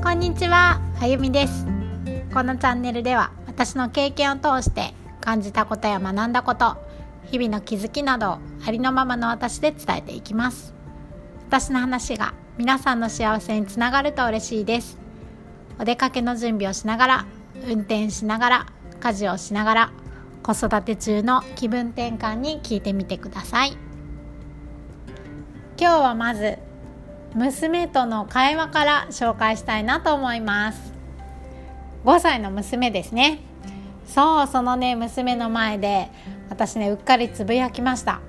こんにちは、あゆみです。このチャンネルでは私の経験を通して感じたことや学んだこと日々の気づきなどをありのままの私で伝えていきます。私の話が皆さんの幸せにつながると嬉しいです。お出かけの準備をしながら運転しながら家事をしながら子育て中の気分転換に聞いてみてください。今日はまず娘との会話から紹介したいなと思います。5歳の娘ですね。そうそのね娘の前で私ねうっかりつぶやきました。はあ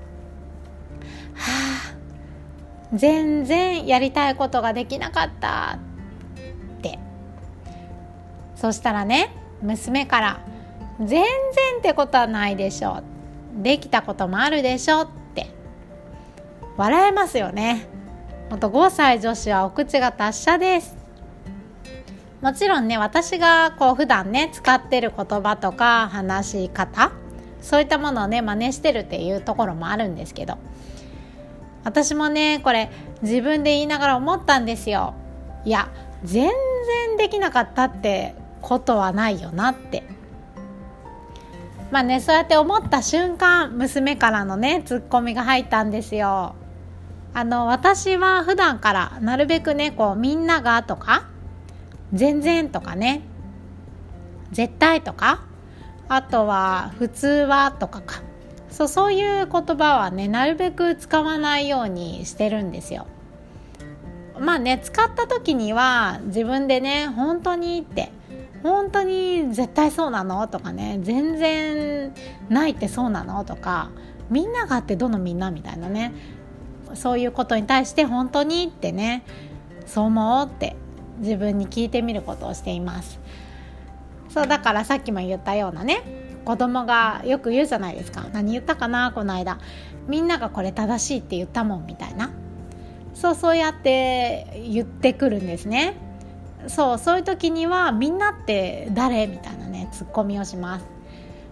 全然やりたいことができなかったって。そしたらね娘から「全然ってことはないでしょう」できたこともあるでしょって。笑えますよね。ほんと5歳女子はお口が達者です。もちろんね私がこう普段ね使ってる言葉とか話し方そういったものをね真似してるっていうところもあるんですけど私もねこれ自分で言いながら思ったんですよ。いや全然できなかったってことはないよなって。まあねそうやって思った瞬間娘からのねツッコミが入ったんですよ。あの私は普段からなるべくねこうみんながとか全然とかね絶対とかあとは普通はとかか。そうそういう言葉はねなるべく使わないようにしてるんですよ。まあね使った時には自分でね本当にって本当に絶対そうなのとかね全然ないってそうなのとかみんながあってどのみんなみたいなねそういうことに対して本当にってねそう思うって自分に聞いてみることをしています。そうだからさっきも言ったようなね子供がよく言うじゃないですか。何言ったかなこの間。みんながこれ正しいって言ったもんみたいな。そうそうやって言ってくるんですね。そうそういう時にはみんなって誰みたいなねツッコミをします。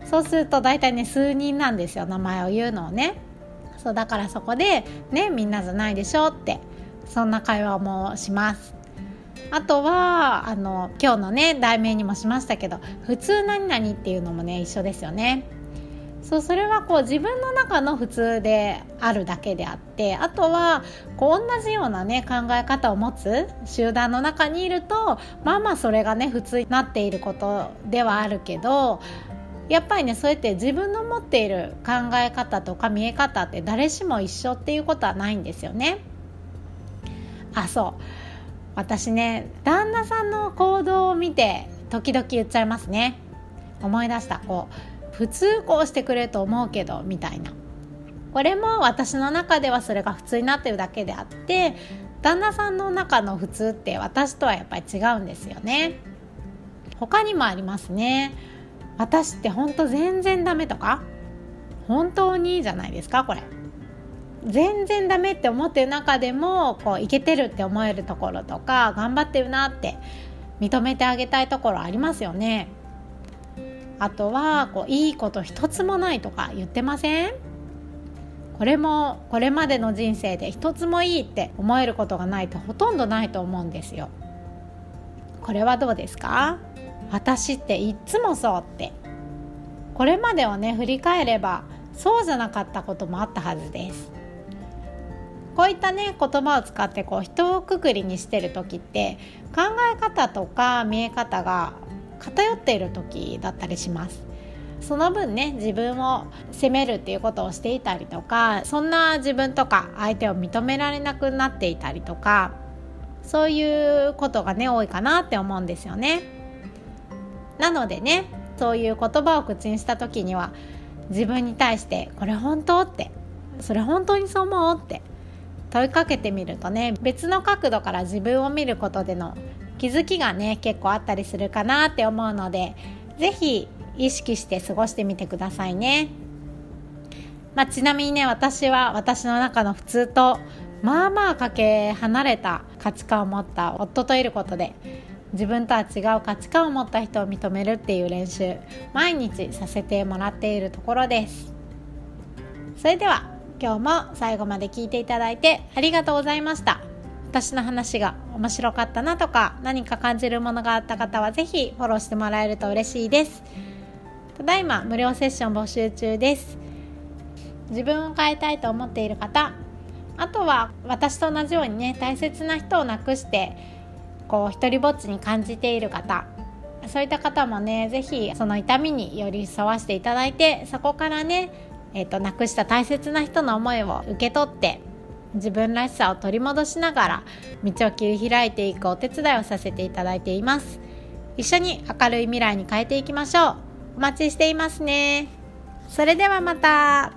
そうすると大体ね数人なんですよ名前を言うのをね。そうだからそこでねみんなじゃないでしょってそんな会話もしますあとはあの今日のね題名にもしましたけど「普通何々」っていうのもね一緒ですよね。そうそれはこう自分の中の普通であるだけであってあとはこう同じようなね考え方を持つ集団の中にいるとまあまあそれがね普通になっていることではあるけどやっぱりねそうやって自分の持っている考え方とか見え方って誰しも一緒っていうことはないんですよね。あそう。私ね旦那さんの行動を見て時々言っちゃいますね。思い出した。こう普通こうしてくれると思うけどみたいな。これも私の中ではそれが普通になってるだけであって旦那さんの中の普通って私とはやっぱり違うんですよね。他にもありますね。私って本当全然ダメとか？本当にじゃないですかこれ。全然ダメって思ってる中でもこういけてるって思えるところとか頑張ってるなって認めてあげたいところありますよね。あとはこういいこと一つもないとか言ってません？これもこれまでの人生で一つもいいって思えることがないとほとんどないと思うんですよ。これはどうですか？私っていっつもそうって。これまでをね振り返ればそうじゃなかったこともあったはずです。こういったね言葉を使ってこう人をくくりにしてる時って考え方とか見え方が偏っている時だったりします。その分ね自分を責めるっていうことをしていたりとかそんな自分とか相手を認められなくなっていたりとかそういうことがね多いかなって思うんですよね。なのでねそういう言葉を口にした時には自分に対して「これ本当?」って「それ本当にそう思う?」って問いかけてみるとね別の角度から自分を見ることでの気づきがね結構あったりするかなって思うので是非意識して過ごしてみてくださいね。まあ、ちなみにね私は私の中の普通とまあまあかけ離れた価値観を持った夫といることで自分とは違う価値観を持った人を認めるっていう練習毎日させてもらっているところです。それでは今日も最後まで聞いていただいてありがとうございました。私の話が面白かったなとか何か感じるものがあった方は是非フォローしてもらえると嬉しいです。ただいま無料セッション募集中です。自分を変えたいと思っている方あとは私と同じようにね大切な人を亡くしてこう一りぼっちに感じている方。そういった方もね是非その痛みに寄り添わせていただいてそこからね、えーと、亡くした大切な人の思いを受け取って自分らしさを取り戻しながら道を切り開いていくお手伝いをさせていただいています。一緒に明るい未来に変えていきましょう。お待ちしていますね。それではまた。